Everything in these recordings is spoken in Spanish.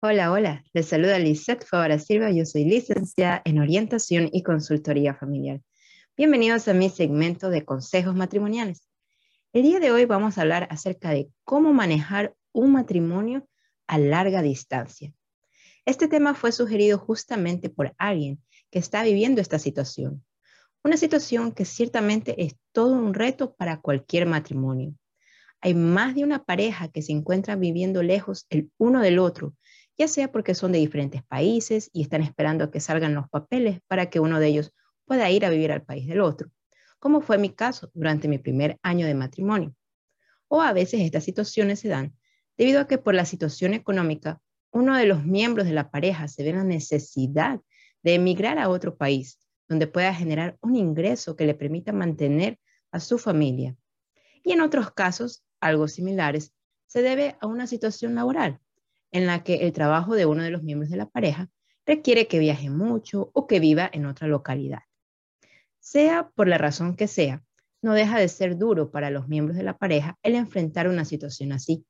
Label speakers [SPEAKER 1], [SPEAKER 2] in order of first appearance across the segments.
[SPEAKER 1] Hola, hola, les saluda Lisette Favara Silva, yo soy licenciada en orientación y consultoría familiar. Bienvenidos a mi segmento de consejos matrimoniales. El día de hoy vamos a hablar acerca de cómo manejar un matrimonio a larga distancia. Este tema fue sugerido justamente por alguien que está viviendo esta situación. Una situación que ciertamente es todo un reto para cualquier matrimonio. Hay más de una pareja que se encuentra viviendo lejos el uno del otro ya sea porque son de diferentes países y están esperando que salgan los papeles para que uno de ellos pueda ir a vivir al país del otro, como fue mi caso durante mi primer año de matrimonio. O a veces estas situaciones se dan debido a que por la situación económica, uno de los miembros de la pareja se ve la necesidad de emigrar a otro país donde pueda generar un ingreso que le permita mantener a su familia. Y en otros casos, algo similares, se debe a una situación laboral, en la que el trabajo de uno de los miembros de la pareja requiere que viaje mucho o que viva en otra localidad. Sea por la razón que sea, no deja de ser duro para los miembros de la pareja el enfrentar una situación así.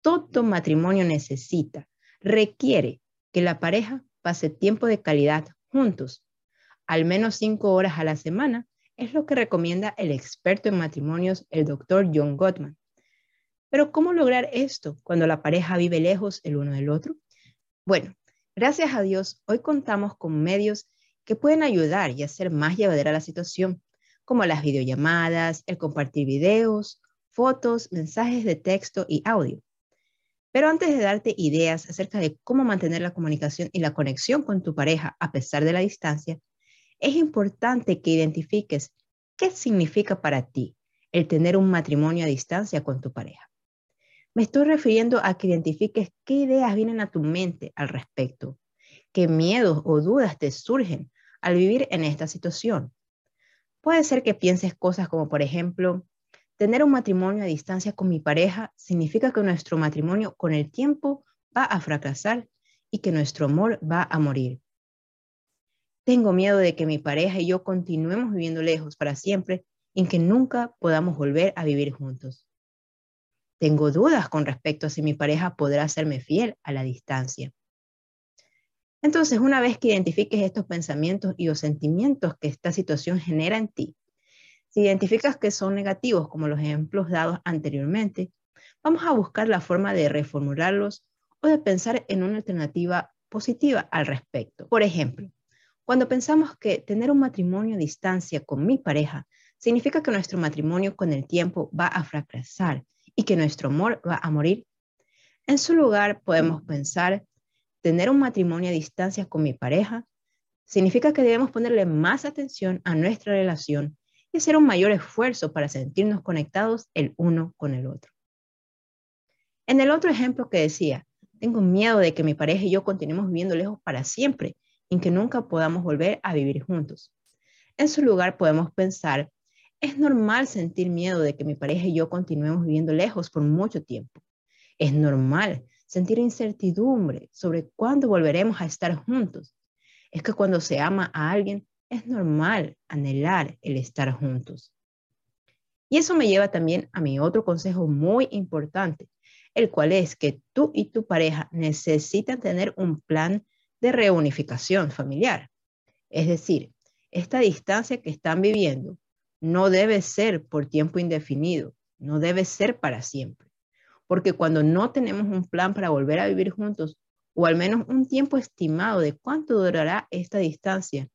[SPEAKER 1] Todo matrimonio necesita, requiere que la pareja pase tiempo de calidad juntos, al menos cinco horas a la semana, es lo que recomienda el experto en matrimonios, el doctor John Gottman. Pero ¿cómo lograr esto cuando la pareja vive lejos el uno del otro? Bueno, gracias a Dios, hoy contamos con medios que pueden ayudar y hacer más llevadera la situación, como las videollamadas, el compartir videos, fotos, mensajes de texto y audio. Pero antes de darte ideas acerca de cómo mantener la comunicación y la conexión con tu pareja a pesar de la distancia, es importante que identifiques qué significa para ti el tener un matrimonio a distancia con tu pareja. Me estoy refiriendo a que identifiques qué ideas vienen a tu mente al respecto, qué miedos o dudas te surgen al vivir en esta situación. Puede ser que pienses cosas como, por ejemplo, tener un matrimonio a distancia con mi pareja significa que nuestro matrimonio con el tiempo va a fracasar y que nuestro amor va a morir. Tengo miedo de que mi pareja y yo continuemos viviendo lejos para siempre y que nunca podamos volver a vivir juntos. Tengo dudas con respecto a si mi pareja podrá hacerme fiel a la distancia. Entonces, una vez que identifiques estos pensamientos y los sentimientos que esta situación genera en ti, si identificas que son negativos, como los ejemplos dados anteriormente, vamos a buscar la forma de reformularlos o de pensar en una alternativa positiva al respecto. Por ejemplo, cuando pensamos que tener un matrimonio a distancia con mi pareja significa que nuestro matrimonio con el tiempo va a fracasar y que nuestro amor va a morir. En su lugar, podemos pensar, tener un matrimonio a distancia con mi pareja significa que debemos ponerle más atención a nuestra relación y hacer un mayor esfuerzo para sentirnos conectados el uno con el otro. En el otro ejemplo que decía, tengo miedo de que mi pareja y yo continuemos viviendo lejos para siempre y que nunca podamos volver a vivir juntos. En su lugar podemos pensar, es normal sentir miedo de que mi pareja y yo continuemos viviendo lejos por mucho tiempo. Es normal sentir incertidumbre sobre cuándo volveremos a estar juntos. Es que cuando se ama a alguien, es normal anhelar el estar juntos. Y eso me lleva también a mi otro consejo muy importante, el cual es que tú y tu pareja necesitan tener un plan de reunificación familiar. Es decir, esta distancia que están viviendo no debe ser por tiempo indefinido, no debe ser para siempre. Porque cuando no tenemos un plan para volver a vivir juntos, o al menos un tiempo estimado de cuánto durará esta distancia,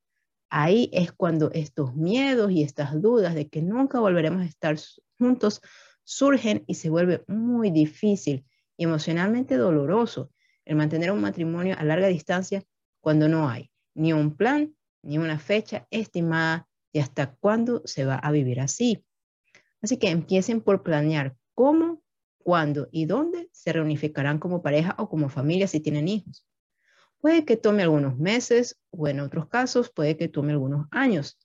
[SPEAKER 1] ahí es cuando estos miedos y estas dudas de que nunca volveremos a estar juntos surgen y se vuelve muy difícil y emocionalmente doloroso el mantener un matrimonio a larga distancia cuando no hay ni un plan ni una fecha estimada y hasta cuándo se va a vivir así. Así que empiecen por planear cómo, cuándo y dónde se reunificarán como pareja o como familia si tienen hijos. Puede que tome algunos meses o en otros casos puede que tome algunos años.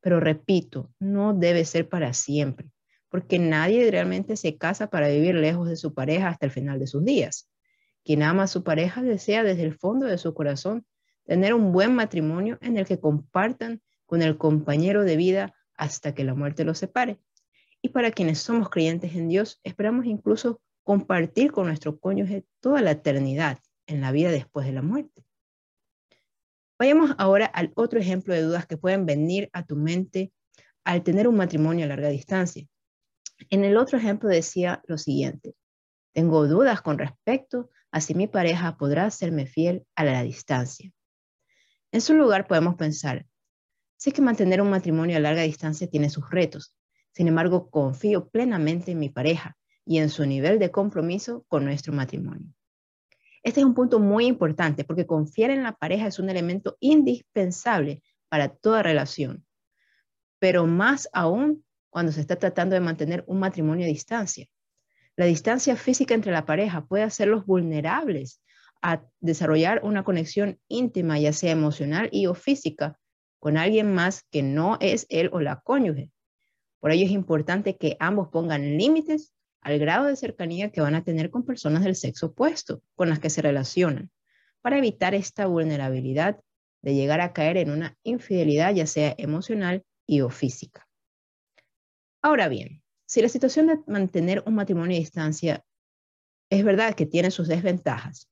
[SPEAKER 1] Pero repito, no debe ser para siempre, porque nadie realmente se casa para vivir lejos de su pareja hasta el final de sus días. Quien ama a su pareja desea desde el fondo de su corazón tener un buen matrimonio en el que compartan con el compañero de vida hasta que la muerte los separe. Y para quienes somos creyentes en Dios, esperamos incluso compartir con nuestro cónyuge toda la eternidad en la vida después de la muerte. Vayamos ahora al otro ejemplo de dudas que pueden venir a tu mente al tener un matrimonio a larga distancia. En el otro ejemplo decía lo siguiente, tengo dudas con respecto a si mi pareja podrá serme fiel a la distancia. En su lugar podemos pensar, sé que mantener un matrimonio a larga distancia tiene sus retos, sin embargo confío plenamente en mi pareja y en su nivel de compromiso con nuestro matrimonio. Este es un punto muy importante porque confiar en la pareja es un elemento indispensable para toda relación, pero más aún cuando se está tratando de mantener un matrimonio a distancia. La distancia física entre la pareja puede hacerlos vulnerables a desarrollar una conexión íntima, ya sea emocional o física, con alguien más que no es él o la cónyuge. Por ello es importante que ambos pongan límites al grado de cercanía que van a tener con personas del sexo opuesto con las que se relacionan, para evitar esta vulnerabilidad de llegar a caer en una infidelidad, ya sea emocional y o física. Ahora bien, si la situación de mantener un matrimonio a distancia es verdad que tiene sus desventajas,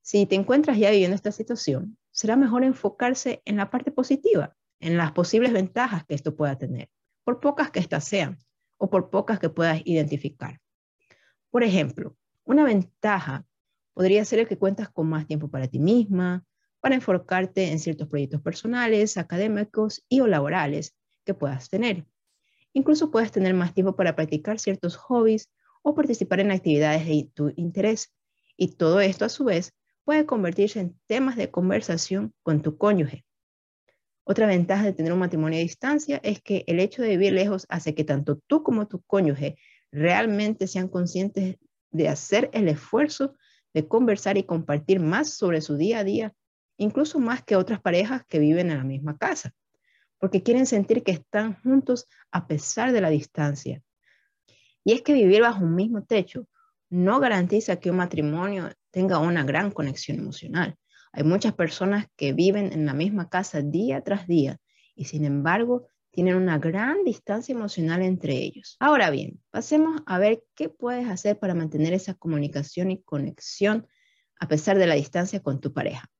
[SPEAKER 1] si te encuentras ya viviendo esta situación, será mejor enfocarse en la parte positiva, en las posibles ventajas que esto pueda tener, por pocas que éstas sean o por pocas que puedas identificar. Por ejemplo, una ventaja podría ser el que cuentas con más tiempo para ti misma, para enfocarte en ciertos proyectos personales, académicos y o laborales que puedas tener. Incluso puedes tener más tiempo para practicar ciertos hobbies o participar en actividades de tu interés. Y todo esto a su vez puede convertirse en temas de conversación con tu cónyuge. Otra ventaja de tener un matrimonio a distancia es que el hecho de vivir lejos hace que tanto tú como tu cónyuge realmente sean conscientes de hacer el esfuerzo de conversar y compartir más sobre su día a día, incluso más que otras parejas que viven en la misma casa, porque quieren sentir que están juntos a pesar de la distancia. Y es que vivir bajo un mismo techo no garantiza que un matrimonio tenga una gran conexión emocional. Hay muchas personas que viven en la misma casa día tras día y sin embargo tienen una gran distancia emocional entre ellos. Ahora bien, pasemos a ver qué puedes hacer para mantener esa comunicación y conexión a pesar de la distancia con tu pareja.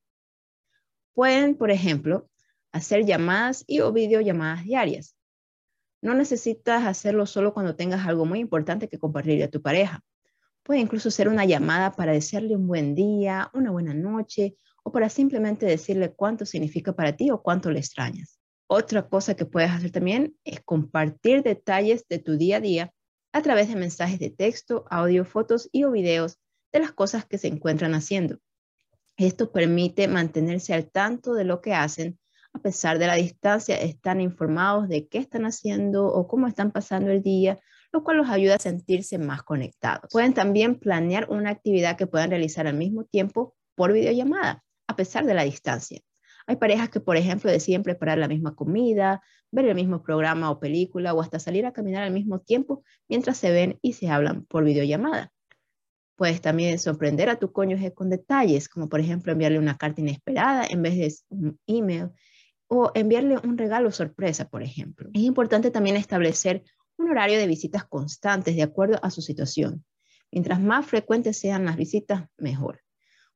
[SPEAKER 1] Pueden, por ejemplo, hacer llamadas y o videollamadas diarias. No necesitas hacerlo solo cuando tengas algo muy importante que compartir a tu pareja. Puede incluso ser una llamada para desearle un buen día, una buena noche o para simplemente decirle cuánto significa para ti o cuánto le extrañas. Otra cosa que puedes hacer también es compartir detalles de tu día a día a través de mensajes de texto, audio, fotos y o videos de las cosas que se encuentran haciendo. Esto permite mantenerse al tanto de lo que hacen a pesar de la distancia, están informados de qué están haciendo o cómo están pasando el día, lo cual los ayuda a sentirse más conectados. Pueden también planear una actividad que puedan realizar al mismo tiempo por videollamada, a pesar de la distancia. Hay parejas que, por ejemplo, deciden preparar la misma comida, ver el mismo programa o película o hasta salir a caminar al mismo tiempo mientras se ven y se hablan por videollamada. Puedes también sorprender a tu cónyuge con detalles, como por ejemplo enviarle una carta inesperada en vez de un email o enviarle un regalo sorpresa, por ejemplo. Es importante también establecer un horario de visitas constantes de acuerdo a su situación. Mientras más frecuentes sean las visitas, mejor.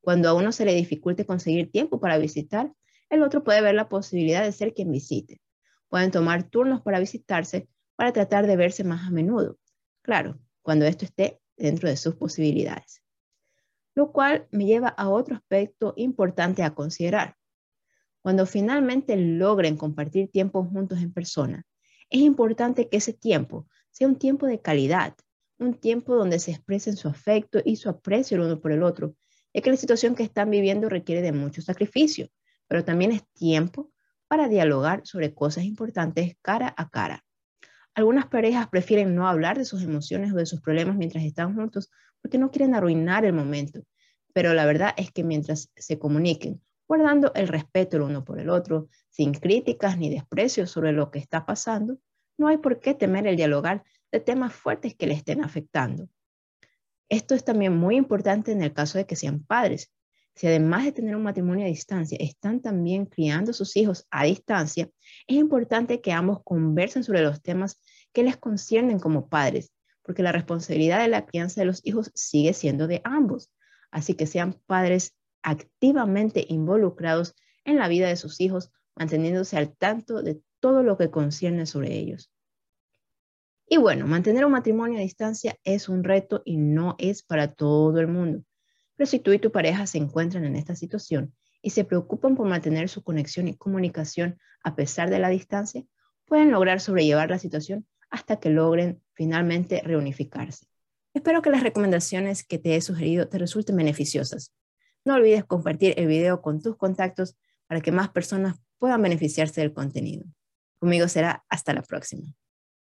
[SPEAKER 1] Cuando a uno se le dificulte conseguir tiempo para visitar, el otro puede ver la posibilidad de ser quien visite. Pueden tomar turnos para visitarse para tratar de verse más a menudo. Claro, cuando esto esté dentro de sus posibilidades. Lo cual me lleva a otro aspecto importante a considerar. Cuando finalmente logren compartir tiempo juntos en persona, es importante que ese tiempo sea un tiempo de calidad, un tiempo donde se expresen su afecto y su aprecio el uno por el otro, ya que la situación que están viviendo requiere de mucho sacrificio, pero también es tiempo para dialogar sobre cosas importantes cara a cara. Algunas parejas prefieren no hablar de sus emociones o de sus problemas mientras están juntos porque no quieren arruinar el momento, pero la verdad es que mientras se comuniquen, guardando el respeto el uno por el otro, sin críticas ni desprecios sobre lo que está pasando, no hay por qué temer el dialogar de temas fuertes que le estén afectando. Esto es también muy importante en el caso de que sean padres, si además de tener un matrimonio a distancia, están también criando sus hijos a distancia, es importante que ambos conversen sobre los temas que les conciernen como padres, porque la responsabilidad de la crianza de los hijos sigue siendo de ambos. Así que sean padres activamente involucrados en la vida de sus hijos, manteniéndose al tanto de todo lo que concierne sobre ellos. Y bueno, mantener un matrimonio a distancia es un reto y no es para todo el mundo. Pero si tú y tu pareja se encuentran en esta situación y se preocupan por mantener su conexión y comunicación a pesar de la distancia, pueden lograr sobrellevar la situación hasta que logren finalmente reunificarse. Espero que las recomendaciones que te he sugerido te resulten beneficiosas. No olvides compartir el video con tus contactos para que más personas puedan beneficiarse del contenido. Conmigo será hasta la próxima.